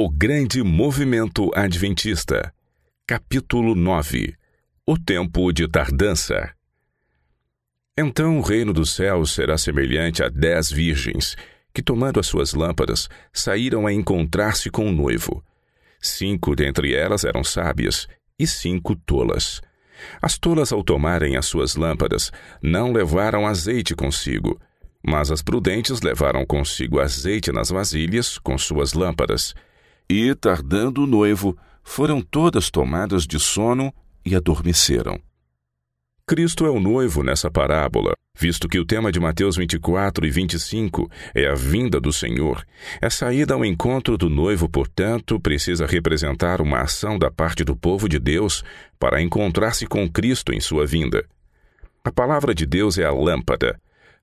O Grande Movimento Adventista, capítulo 9 O Tempo de Tardança. Então o reino dos céus será semelhante a dez virgens, que, tomando as suas lâmpadas, saíram a encontrar-se com o noivo. Cinco dentre elas eram sábias e cinco tolas. As tolas, ao tomarem as suas lâmpadas, não levaram azeite consigo, mas as prudentes levaram consigo azeite nas vasilhas com suas lâmpadas. E, tardando o noivo, foram todas tomadas de sono e adormeceram. Cristo é o noivo nessa parábola, visto que o tema de Mateus 24 e 25 é a vinda do Senhor. Essa ida ao encontro do noivo, portanto, precisa representar uma ação da parte do povo de Deus para encontrar-se com Cristo em sua vinda. A palavra de Deus é a lâmpada.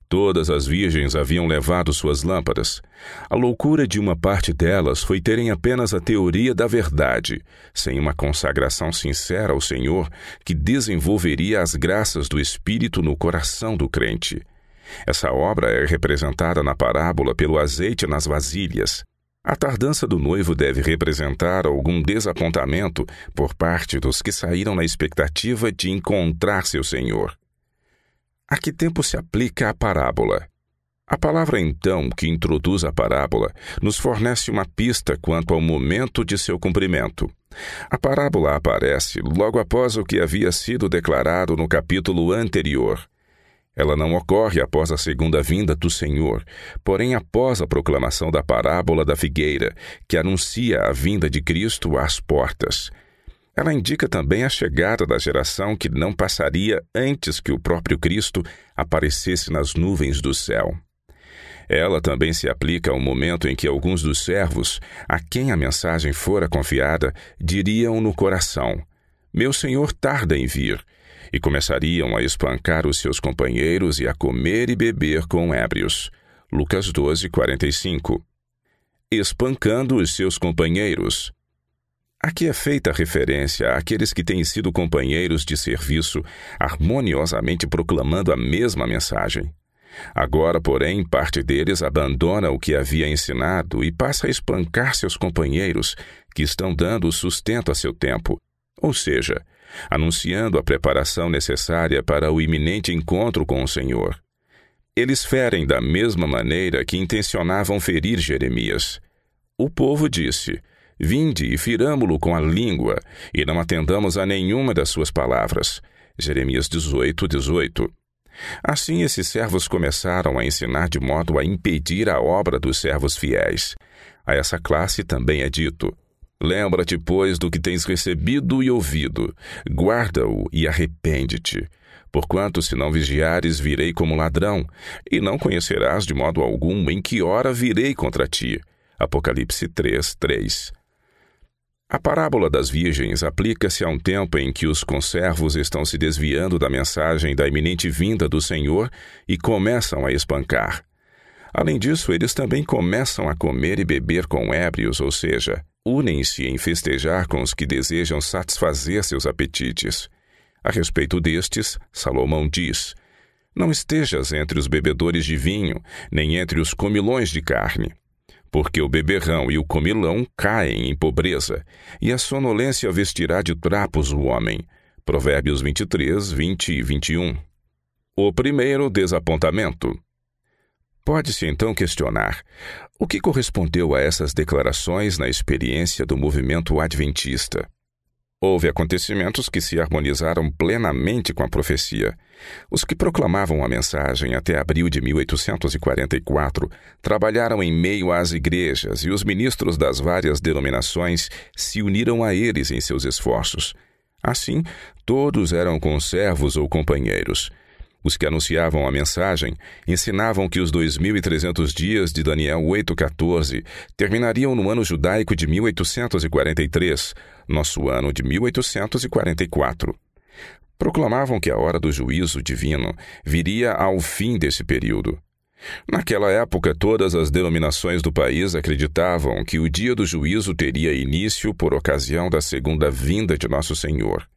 Todas as virgens haviam levado suas lâmpadas. A loucura de uma parte delas foi terem apenas a teoria da verdade, sem uma consagração sincera ao Senhor que desenvolveria as graças do Espírito no coração do crente. Essa obra é representada na parábola pelo azeite nas vasilhas. A tardança do noivo deve representar algum desapontamento por parte dos que saíram na expectativa de encontrar seu Senhor. A que tempo se aplica a parábola? A palavra então que introduz a parábola nos fornece uma pista quanto ao momento de seu cumprimento. A parábola aparece logo após o que havia sido declarado no capítulo anterior. Ela não ocorre após a segunda vinda do Senhor, porém após a proclamação da parábola da figueira, que anuncia a vinda de Cristo às portas. Ela indica também a chegada da geração que não passaria antes que o próprio Cristo aparecesse nas nuvens do céu. Ela também se aplica ao momento em que alguns dos servos, a quem a mensagem fora confiada, diriam no coração: Meu senhor tarda em vir, e começariam a espancar os seus companheiros e a comer e beber com ébrios. Lucas 12, 45. Espancando os seus companheiros. Aqui é feita referência àqueles que têm sido companheiros de serviço, harmoniosamente proclamando a mesma mensagem. Agora, porém, parte deles abandona o que havia ensinado e passa a espancar seus companheiros, que estão dando sustento a seu tempo, ou seja, anunciando a preparação necessária para o iminente encontro com o Senhor. Eles ferem da mesma maneira que intencionavam ferir Jeremias. O povo disse: Vinde e firamo-lo com a língua, e não atendamos a nenhuma das suas palavras. Jeremias 18, 18. Assim, esses servos começaram a ensinar de modo a impedir a obra dos servos fiéis. A essa classe também é dito: Lembra-te, pois, do que tens recebido e ouvido, guarda-o e arrepende-te. Porquanto, se não vigiares, virei como ladrão, e não conhecerás de modo algum em que hora virei contra ti. Apocalipse 3, 3. A parábola das virgens aplica-se a um tempo em que os conservos estão se desviando da mensagem da iminente vinda do Senhor e começam a espancar. Além disso, eles também começam a comer e beber com ébrios, ou seja, unem-se em festejar com os que desejam satisfazer seus apetites. A respeito destes, Salomão diz: Não estejas entre os bebedores de vinho, nem entre os comilões de carne porque o beberrão e o comilão caem em pobreza, e a sonolência vestirá de trapos o homem. Provérbios 23, 20 e 21. O primeiro desapontamento. Pode-se então questionar o que correspondeu a essas declarações na experiência do movimento adventista. Houve acontecimentos que se harmonizaram plenamente com a profecia. Os que proclamavam a mensagem até abril de 1844 trabalharam em meio às igrejas e os ministros das várias denominações se uniram a eles em seus esforços. Assim, todos eram conservos ou companheiros. Os que anunciavam a mensagem ensinavam que os 2.300 dias de Daniel 8,14 terminariam no ano judaico de 1843, nosso ano de 1844. Proclamavam que a hora do juízo divino viria ao fim desse período. Naquela época, todas as denominações do país acreditavam que o dia do juízo teria início por ocasião da segunda vinda de Nosso Senhor.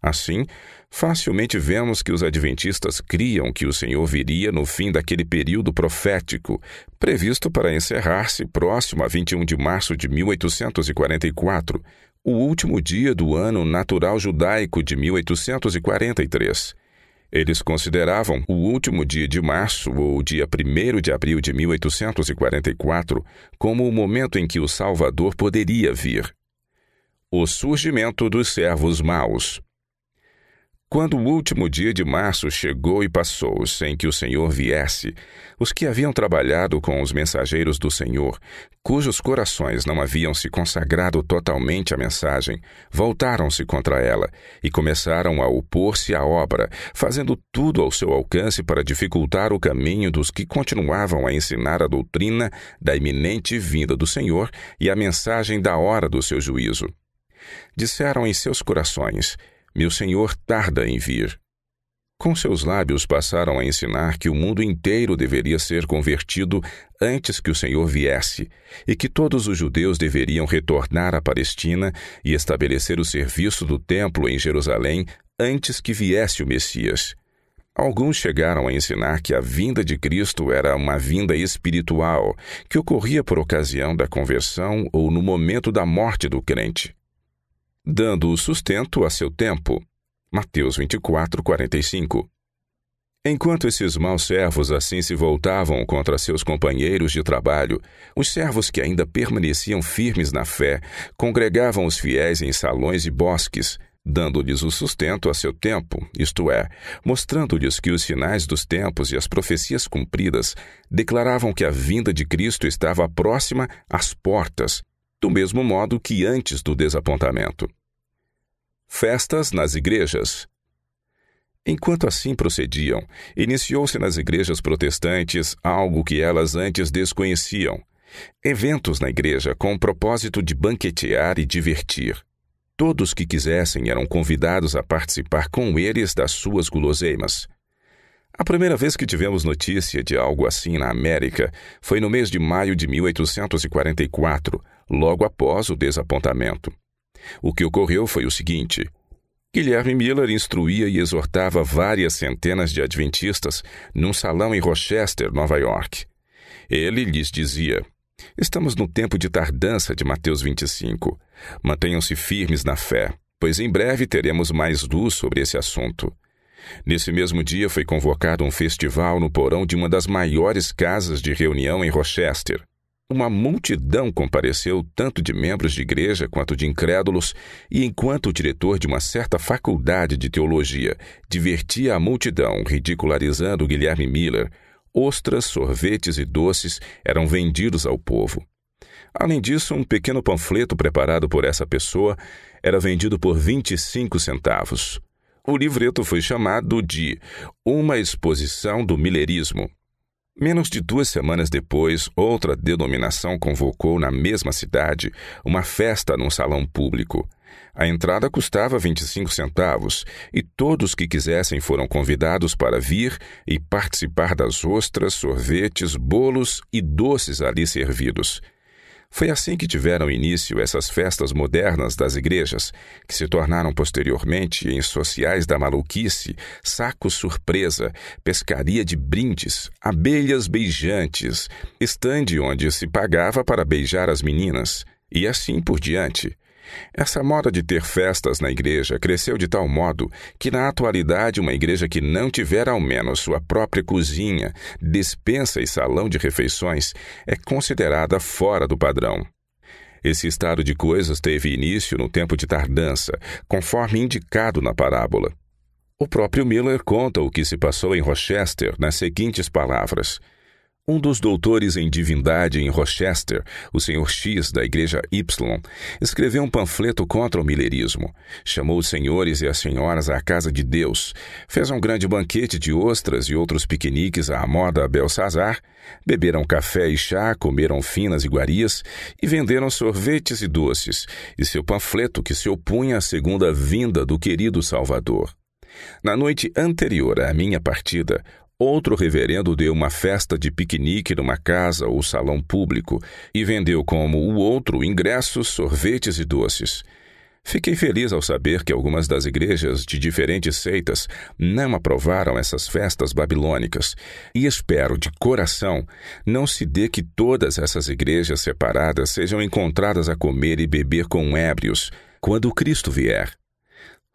Assim, facilmente vemos que os adventistas criam que o Senhor viria no fim daquele período profético, previsto para encerrar-se próximo a 21 de março de 1844, o último dia do ano natural judaico de 1843. Eles consideravam o último dia de março ou dia 1 de abril de 1844 como o momento em que o Salvador poderia vir. O surgimento dos servos maus. Quando o último dia de março chegou e passou sem que o Senhor viesse, os que haviam trabalhado com os mensageiros do Senhor, cujos corações não haviam se consagrado totalmente à mensagem, voltaram-se contra ela e começaram a opor-se à obra, fazendo tudo ao seu alcance para dificultar o caminho dos que continuavam a ensinar a doutrina da iminente vinda do Senhor e a mensagem da hora do seu juízo. Disseram em seus corações: meu Senhor tarda em vir. Com seus lábios passaram a ensinar que o mundo inteiro deveria ser convertido antes que o Senhor viesse, e que todos os judeus deveriam retornar à Palestina e estabelecer o serviço do templo em Jerusalém antes que viesse o Messias. Alguns chegaram a ensinar que a vinda de Cristo era uma vinda espiritual, que ocorria por ocasião da conversão ou no momento da morte do crente dando o sustento a seu tempo. Mateus 24, 45. Enquanto esses maus servos assim se voltavam contra seus companheiros de trabalho, os servos que ainda permaneciam firmes na fé congregavam os fiéis em salões e bosques, dando-lhes o sustento a seu tempo, isto é, mostrando-lhes que os sinais dos tempos e as profecias cumpridas declaravam que a vinda de Cristo estava próxima às portas, do mesmo modo que antes do desapontamento. Festas nas igrejas. Enquanto assim procediam, iniciou-se nas igrejas protestantes algo que elas antes desconheciam: eventos na igreja com o propósito de banquetear e divertir. Todos que quisessem eram convidados a participar com eles das suas guloseimas. A primeira vez que tivemos notícia de algo assim na América foi no mês de maio de 1844, logo após o desapontamento. O que ocorreu foi o seguinte: Guilherme Miller instruía e exortava várias centenas de adventistas num salão em Rochester, Nova York. Ele lhes dizia: Estamos no tempo de tardança de Mateus 25. Mantenham-se firmes na fé, pois em breve teremos mais luz sobre esse assunto. Nesse mesmo dia foi convocado um festival no porão de uma das maiores casas de reunião em Rochester. Uma multidão compareceu, tanto de membros de igreja quanto de incrédulos, e enquanto o diretor de uma certa faculdade de teologia divertia a multidão, ridicularizando Guilherme Miller, ostras, sorvetes e doces eram vendidos ao povo. Além disso, um pequeno panfleto preparado por essa pessoa era vendido por 25 centavos. O livreto foi chamado de Uma Exposição do Millerismo Menos de duas semanas depois, outra denominação convocou na mesma cidade uma festa num salão público. A entrada custava 25 centavos e todos que quisessem foram convidados para vir e participar das ostras, sorvetes, bolos e doces ali servidos. Foi assim que tiveram início essas festas modernas das igrejas, que se tornaram posteriormente em sociais da maluquice, sacos surpresa, pescaria de brindes, abelhas beijantes, estande onde se pagava para beijar as meninas, e assim por diante. Essa moda de ter festas na igreja cresceu de tal modo que, na atualidade, uma igreja que não tiver ao menos sua própria cozinha, despensa e salão de refeições é considerada fora do padrão. Esse estado de coisas teve início no tempo de tardança, conforme indicado na parábola. O próprio Miller conta o que se passou em Rochester nas seguintes palavras. Um dos doutores em divindade em Rochester, o Sr. X da Igreja Y, escreveu um panfleto contra o milerismo. Chamou os senhores e as senhoras à casa de Deus, fez um grande banquete de ostras e outros piqueniques à moda Belsazar, beberam café e chá, comeram finas iguarias e venderam sorvetes e doces, e seu panfleto que se opunha à segunda vinda do querido Salvador. Na noite anterior à minha partida, Outro reverendo deu uma festa de piquenique numa casa ou salão público e vendeu como o outro ingressos, sorvetes e doces. Fiquei feliz ao saber que algumas das igrejas de diferentes seitas não aprovaram essas festas babilônicas, e espero de coração não se dê que todas essas igrejas separadas sejam encontradas a comer e beber com ébrios quando Cristo vier.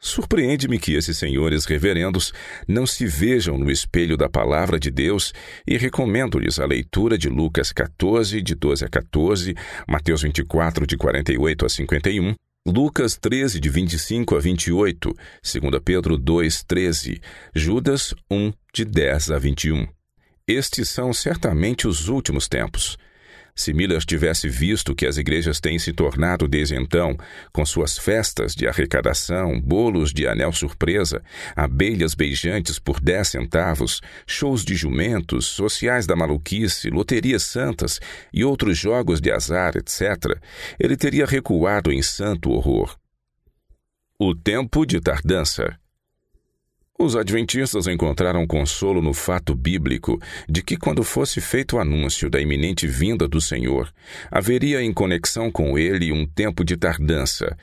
Surpreende-me que esses senhores reverendos não se vejam no espelho da palavra de Deus e recomendo-lhes a leitura de Lucas 14, de 12 a 14, Mateus 24, de 48 a 51, Lucas 13, de 25 a 28, 2 Pedro 2, 13, Judas 1, de 10 a 21. Estes são certamente os últimos tempos. Se Miller tivesse visto que as igrejas têm se tornado desde então, com suas festas de arrecadação, bolos de anel surpresa, abelhas beijantes por 10 centavos, shows de jumentos, sociais da maluquice, loterias santas e outros jogos de azar, etc., ele teria recuado em santo horror. O tempo de tardança. Os adventistas encontraram consolo no fato bíblico de que, quando fosse feito o anúncio da iminente vinda do Senhor, haveria em conexão com ele um tempo de tardança.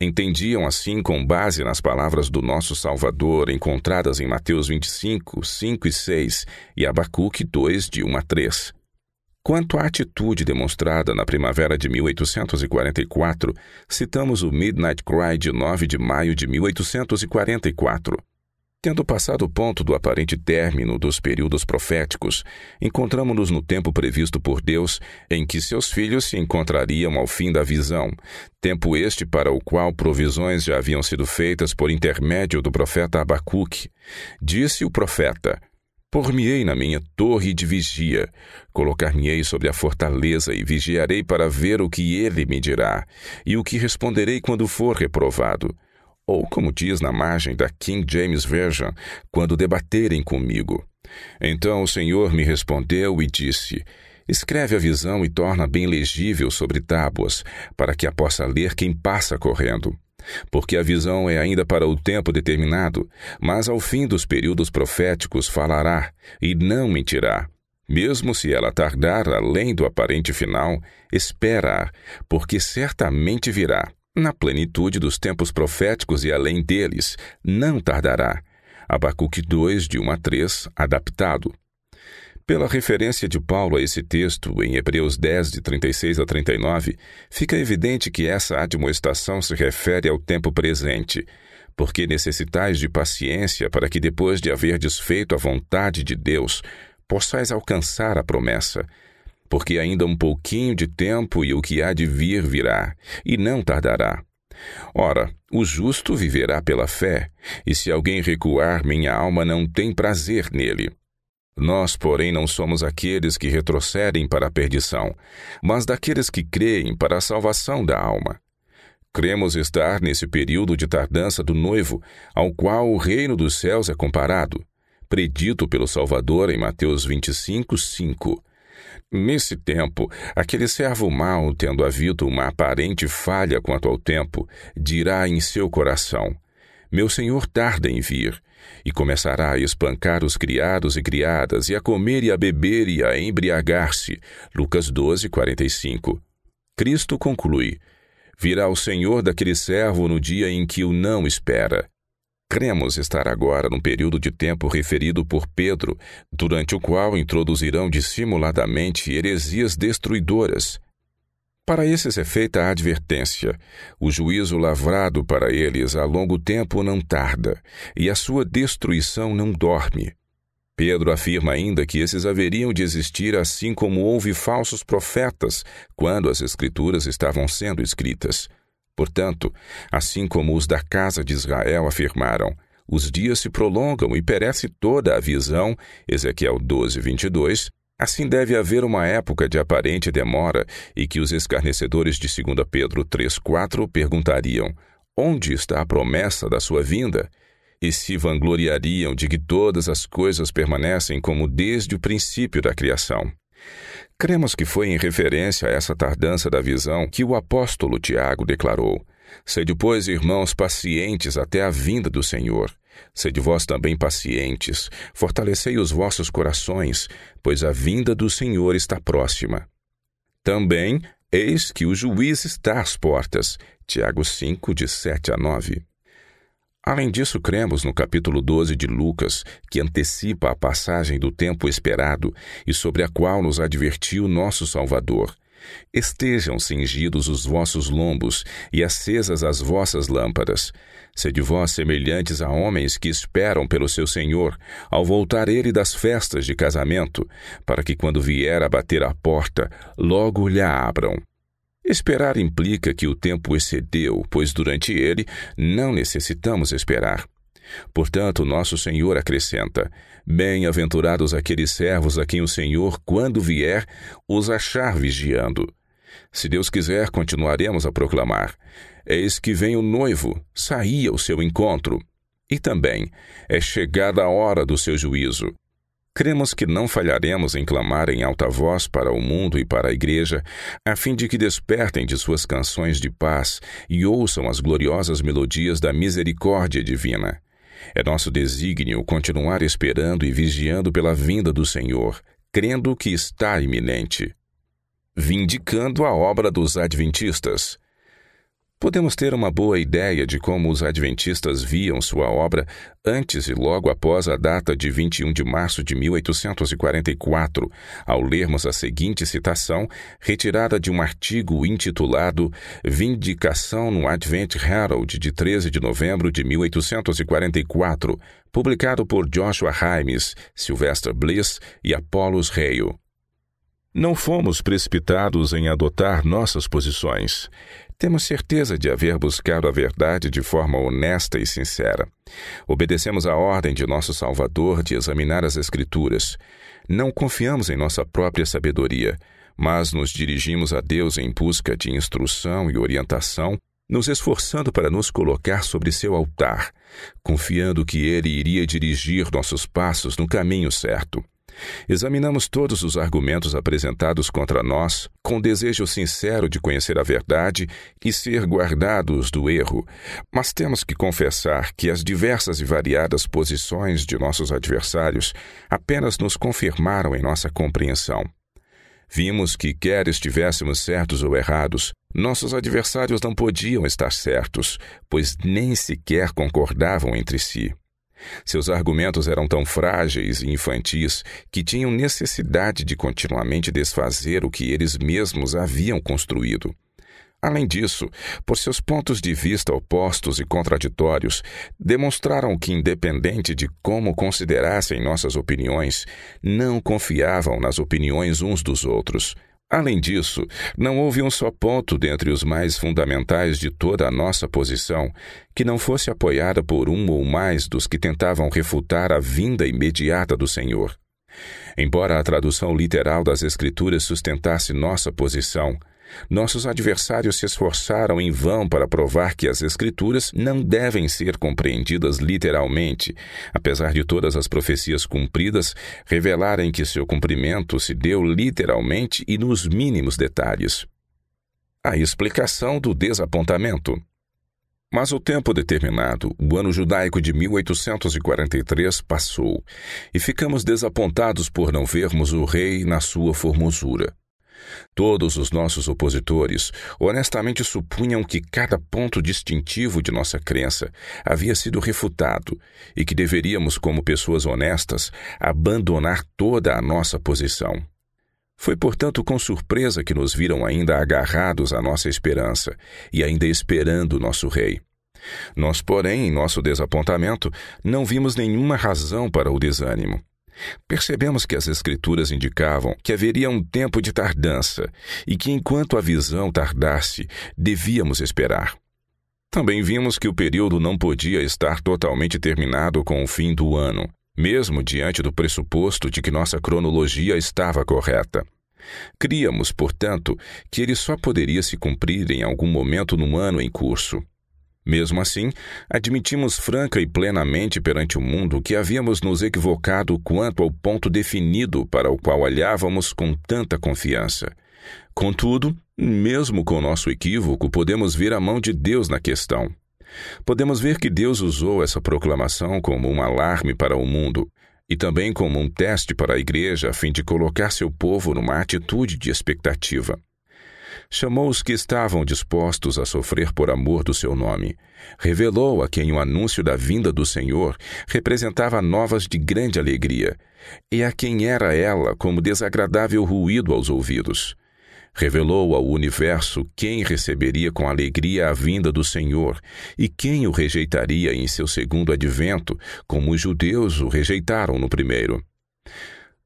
Entendiam assim com base nas palavras do nosso Salvador encontradas em Mateus 25, 5 e 6 e Abacuque 2, de 1 a 3. Quanto à atitude demonstrada na primavera de 1844, citamos o Midnight Cry de 9 de maio de 1844. Tendo passado o ponto do aparente término dos períodos proféticos, encontramos-nos no tempo previsto por Deus em que seus filhos se encontrariam ao fim da visão, tempo este para o qual provisões já haviam sido feitas por intermédio do profeta Abacuque. Disse o profeta: Por-me-ei na minha torre de vigia, colocar-me-ei sobre a fortaleza e vigiarei para ver o que ele me dirá, e o que responderei quando for reprovado ou como diz na margem da King James Version, quando debaterem comigo. Então o Senhor me respondeu e disse: Escreve a visão e torna bem legível sobre tábuas, para que a possa ler quem passa correndo. Porque a visão é ainda para o tempo determinado, mas ao fim dos períodos proféticos falará, e não mentirá. Mesmo se ela tardar além do aparente final, espera-a, porque certamente virá na plenitude dos tempos proféticos e além deles, não tardará. Abacuque 2, de 1 a 3, adaptado. Pela referência de Paulo a esse texto, em Hebreus 10, de 36 a 39, fica evidente que essa admoestação se refere ao tempo presente, porque necessitais de paciência para que, depois de haver desfeito a vontade de Deus, possais alcançar a promessa porque ainda um pouquinho de tempo e o que há de vir virá, e não tardará. Ora, o justo viverá pela fé, e se alguém recuar, minha alma não tem prazer nele. Nós, porém, não somos aqueles que retrocedem para a perdição, mas daqueles que creem para a salvação da alma. Cremos estar nesse período de tardança do noivo, ao qual o reino dos céus é comparado, predito pelo Salvador em Mateus 25, 5. Nesse tempo, aquele servo mau, tendo havido uma aparente falha quanto ao tempo, dirá em seu coração: Meu senhor tarda em vir, e começará a espancar os criados e criadas, e a comer e a beber e a embriagar-se. Lucas 12, 45. Cristo conclui: Virá o senhor daquele servo no dia em que o não espera. Cremos estar agora num período de tempo referido por Pedro, durante o qual introduzirão dissimuladamente heresias destruidoras. Para esses é feita a advertência: o juízo lavrado para eles a longo tempo não tarda, e a sua destruição não dorme. Pedro afirma ainda que esses haveriam de existir assim como houve falsos profetas quando as Escrituras estavam sendo escritas. Portanto, assim como os da casa de Israel afirmaram, os dias se prolongam e perece toda a visão, Ezequiel 12, 22, assim deve haver uma época de aparente demora e que os escarnecedores de 2 Pedro 3, 4 perguntariam: onde está a promessa da sua vinda? E se vangloriariam de que todas as coisas permanecem como desde o princípio da criação. Cremos que foi em referência a essa tardança da visão que o apóstolo Tiago declarou: Sede, pois, irmãos, pacientes até a vinda do Senhor. Sede vós também pacientes, fortalecei os vossos corações, pois a vinda do Senhor está próxima. Também Eis que o juiz está às portas. Tiago 5, de 7 a 9. Além disso, cremos no capítulo 12 de Lucas, que antecipa a passagem do tempo esperado e sobre a qual nos advertiu nosso Salvador. Estejam cingidos os vossos lombos e acesas as vossas lâmpadas. Sede vós semelhantes a homens que esperam pelo seu Senhor, ao voltar ele das festas de casamento, para que quando vier a bater à porta, logo lhe abram. Esperar implica que o tempo excedeu, pois durante ele não necessitamos esperar. Portanto, nosso Senhor acrescenta: Bem-aventurados aqueles servos a quem o Senhor, quando vier, os achar vigiando. Se Deus quiser, continuaremos a proclamar: Eis que vem o noivo, saí ao seu encontro. E também é chegada a hora do seu juízo. Cremos que não falharemos em clamar em alta voz para o mundo e para a Igreja, a fim de que despertem de suas canções de paz e ouçam as gloriosas melodias da misericórdia divina. É nosso desígnio continuar esperando e vigiando pela vinda do Senhor, crendo que está iminente. Vindicando a obra dos Adventistas. Podemos ter uma boa ideia de como os adventistas viam sua obra antes e logo após a data de 21 de março de 1844, ao lermos a seguinte citação, retirada de um artigo intitulado Vindicação no Advent Herald de 13 de novembro de 1844, publicado por Joshua Himes, Sylvester Bliss e Apollos Reio. Não fomos precipitados em adotar nossas posições. Temos certeza de haver buscado a verdade de forma honesta e sincera. Obedecemos a ordem de nosso Salvador de examinar as Escrituras. Não confiamos em nossa própria sabedoria, mas nos dirigimos a Deus em busca de instrução e orientação, nos esforçando para nos colocar sobre seu altar, confiando que Ele iria dirigir nossos passos no caminho certo. Examinamos todos os argumentos apresentados contra nós, com desejo sincero de conhecer a verdade e ser guardados do erro, mas temos que confessar que as diversas e variadas posições de nossos adversários apenas nos confirmaram em nossa compreensão. Vimos que, quer estivéssemos certos ou errados, nossos adversários não podiam estar certos, pois nem sequer concordavam entre si. Seus argumentos eram tão frágeis e infantis que tinham necessidade de continuamente desfazer o que eles mesmos haviam construído. Além disso, por seus pontos de vista opostos e contraditórios, demonstraram que, independente de como considerassem nossas opiniões, não confiavam nas opiniões uns dos outros Além disso, não houve um só ponto dentre os mais fundamentais de toda a nossa posição que não fosse apoiada por um ou mais dos que tentavam refutar a vinda imediata do Senhor. Embora a tradução literal das Escrituras sustentasse nossa posição, nossos adversários se esforçaram em vão para provar que as Escrituras não devem ser compreendidas literalmente, apesar de todas as profecias cumpridas revelarem que seu cumprimento se deu literalmente e nos mínimos detalhes. A explicação do desapontamento. Mas o tempo determinado, o ano judaico de 1843, passou, e ficamos desapontados por não vermos o rei na sua formosura. Todos os nossos opositores honestamente supunham que cada ponto distintivo de nossa crença havia sido refutado e que deveríamos, como pessoas honestas, abandonar toda a nossa posição. Foi, portanto, com surpresa que nos viram ainda agarrados à nossa esperança e ainda esperando nosso rei. Nós, porém, em nosso desapontamento, não vimos nenhuma razão para o desânimo. Percebemos que as Escrituras indicavam que haveria um tempo de tardança e que, enquanto a visão tardasse, devíamos esperar. Também vimos que o período não podia estar totalmente terminado com o fim do ano, mesmo diante do pressuposto de que nossa cronologia estava correta. Críamos, portanto, que ele só poderia se cumprir em algum momento no ano em curso. Mesmo assim, admitimos franca e plenamente perante o mundo que havíamos nos equivocado quanto ao ponto definido para o qual olhávamos com tanta confiança. Contudo, mesmo com nosso equívoco, podemos ver a mão de Deus na questão. Podemos ver que Deus usou essa proclamação como um alarme para o mundo e também como um teste para a igreja a fim de colocar seu povo numa atitude de expectativa. Chamou os que estavam dispostos a sofrer por amor do seu nome. Revelou a quem o anúncio da vinda do Senhor representava novas de grande alegria, e a quem era ela como desagradável ruído aos ouvidos. Revelou ao universo quem receberia com alegria a vinda do Senhor e quem o rejeitaria em seu segundo advento, como os judeus o rejeitaram no primeiro.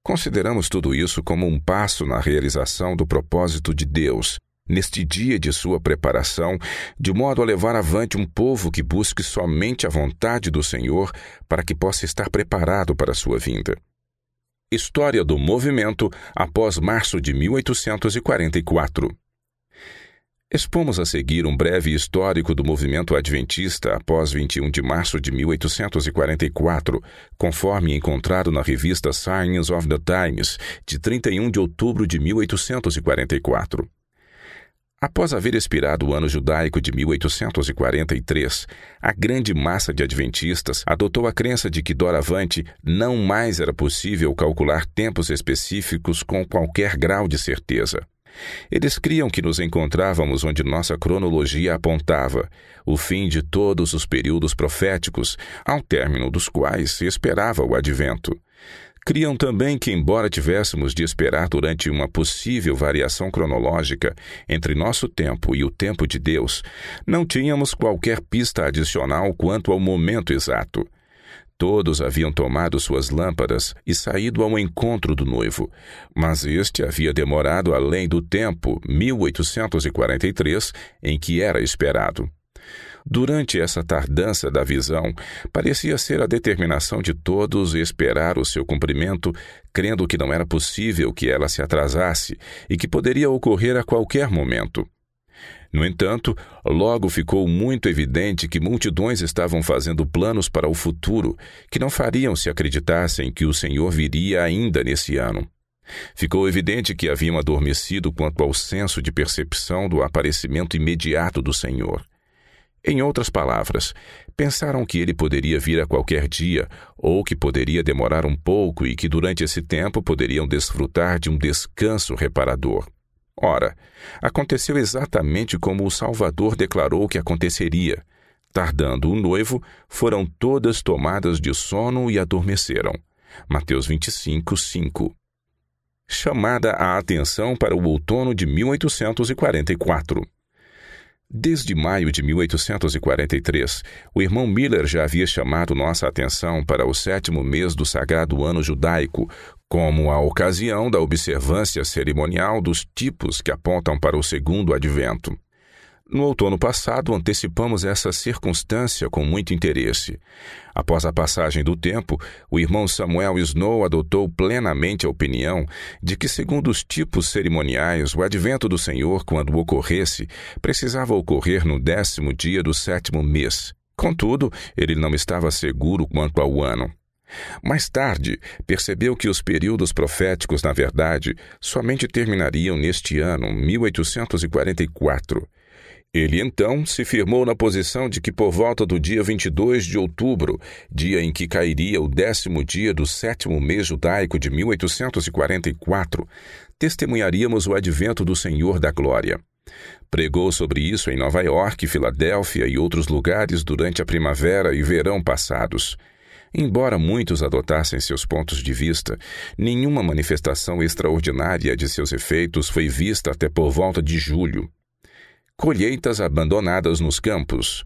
Consideramos tudo isso como um passo na realização do propósito de Deus, neste dia de sua preparação, de modo a levar avante um povo que busque somente a vontade do Senhor para que possa estar preparado para a sua vinda. História do movimento após março de 1844. Expomos a seguir um breve histórico do movimento adventista após 21 de março de 1844, conforme encontrado na revista Science of the Times, de 31 de outubro de 1844. Após haver expirado o ano judaico de 1843, a grande massa de adventistas adotou a crença de que doravante não mais era possível calcular tempos específicos com qualquer grau de certeza. Eles criam que nos encontrávamos onde nossa cronologia apontava, o fim de todos os períodos proféticos, ao término dos quais se esperava o advento. Criam também que, embora tivéssemos de esperar durante uma possível variação cronológica entre nosso tempo e o tempo de Deus, não tínhamos qualquer pista adicional quanto ao momento exato. Todos haviam tomado suas lâmpadas e saído ao encontro do noivo, mas este havia demorado além do tempo 1843 em que era esperado. Durante essa tardança da visão, parecia ser a determinação de todos esperar o seu cumprimento, crendo que não era possível que ela se atrasasse e que poderia ocorrer a qualquer momento. No entanto, logo ficou muito evidente que multidões estavam fazendo planos para o futuro que não fariam se acreditassem que o Senhor viria ainda nesse ano. Ficou evidente que haviam adormecido quanto ao senso de percepção do aparecimento imediato do Senhor. Em outras palavras, pensaram que ele poderia vir a qualquer dia, ou que poderia demorar um pouco e que durante esse tempo poderiam desfrutar de um descanso reparador. Ora, aconteceu exatamente como o Salvador declarou que aconteceria. Tardando o noivo, foram todas tomadas de sono e adormeceram. Mateus 25, 5. Chamada a atenção para o outono de 1844. Desde maio de 1843, o irmão Miller já havia chamado nossa atenção para o sétimo mês do sagrado ano judaico, como a ocasião da observância cerimonial dos tipos que apontam para o segundo advento. No outono passado, antecipamos essa circunstância com muito interesse. Após a passagem do tempo, o irmão Samuel Snow adotou plenamente a opinião de que, segundo os tipos cerimoniais, o advento do Senhor, quando ocorresse, precisava ocorrer no décimo dia do sétimo mês. Contudo, ele não estava seguro quanto ao ano. Mais tarde, percebeu que os períodos proféticos, na verdade, somente terminariam neste ano, 1844. Ele então se firmou na posição de que por volta do dia 22 de outubro, dia em que cairia o décimo dia do sétimo mês judaico de 1844, testemunharíamos o advento do Senhor da Glória. Pregou sobre isso em Nova York, Filadélfia e outros lugares durante a primavera e verão passados. Embora muitos adotassem seus pontos de vista, nenhuma manifestação extraordinária de seus efeitos foi vista até por volta de julho colheitas abandonadas nos campos.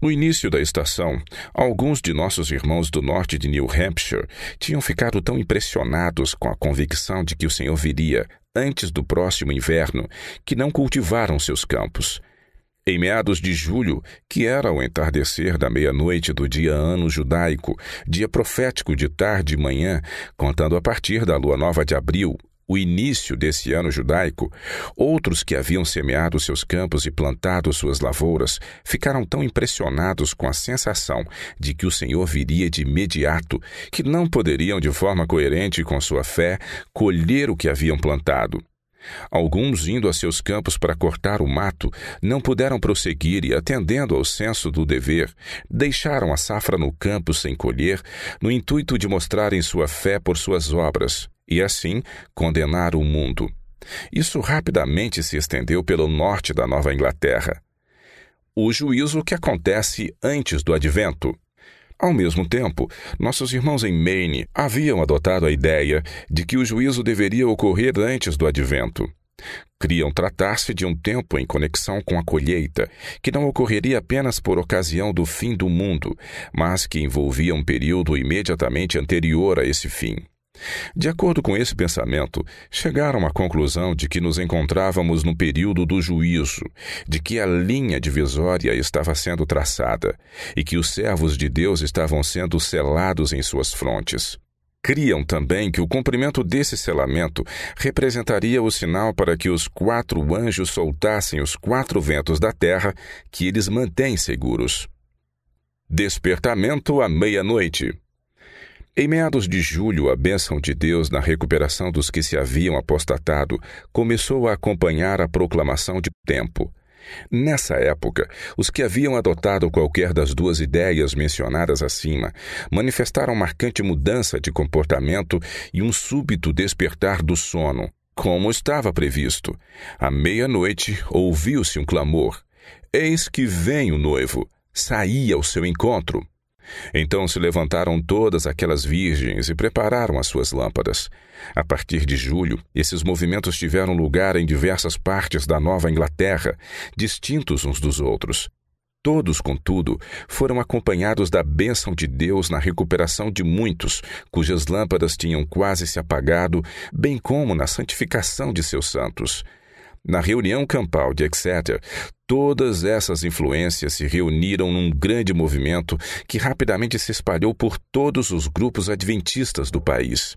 No início da estação, alguns de nossos irmãos do norte de New Hampshire tinham ficado tão impressionados com a convicção de que o Senhor viria antes do próximo inverno que não cultivaram seus campos. Em meados de julho, que era o entardecer da meia-noite do dia ano judaico, dia profético de tarde e manhã, contando a partir da lua nova de abril, o início desse ano judaico, outros que haviam semeado seus campos e plantado suas lavouras ficaram tão impressionados com a sensação de que o Senhor viria de imediato que não poderiam, de forma coerente com sua fé, colher o que haviam plantado. Alguns, indo a seus campos para cortar o mato, não puderam prosseguir e, atendendo ao senso do dever, deixaram a safra no campo sem colher, no intuito de mostrarem sua fé por suas obras, e assim condenar o mundo. Isso rapidamente se estendeu pelo norte da Nova Inglaterra. O juízo que acontece antes do advento. Ao mesmo tempo, nossos irmãos em Maine haviam adotado a ideia de que o juízo deveria ocorrer antes do advento. Criam tratar-se de um tempo em conexão com a colheita, que não ocorreria apenas por ocasião do fim do mundo, mas que envolvia um período imediatamente anterior a esse fim. De acordo com esse pensamento, chegaram à conclusão de que nos encontrávamos no período do juízo, de que a linha divisória estava sendo traçada e que os servos de Deus estavam sendo selados em suas frontes. Criam também que o cumprimento desse selamento representaria o sinal para que os quatro anjos soltassem os quatro ventos da terra que eles mantêm seguros. Despertamento à meia-noite. Em meados de julho, a bênção de Deus na recuperação dos que se haviam apostatado começou a acompanhar a proclamação de tempo. Nessa época, os que haviam adotado qualquer das duas ideias mencionadas acima manifestaram marcante mudança de comportamento e um súbito despertar do sono, como estava previsto. À meia-noite ouviu-se um clamor: Eis que vem o noivo, saía ao seu encontro. Então se levantaram todas aquelas virgens e prepararam as suas lâmpadas. A partir de julho, esses movimentos tiveram lugar em diversas partes da Nova Inglaterra, distintos uns dos outros. Todos, contudo, foram acompanhados da bênção de Deus na recuperação de muitos, cujas lâmpadas tinham quase se apagado, bem como na santificação de seus santos. Na reunião campal de Exeter, todas essas influências se reuniram num grande movimento que rapidamente se espalhou por todos os grupos adventistas do país.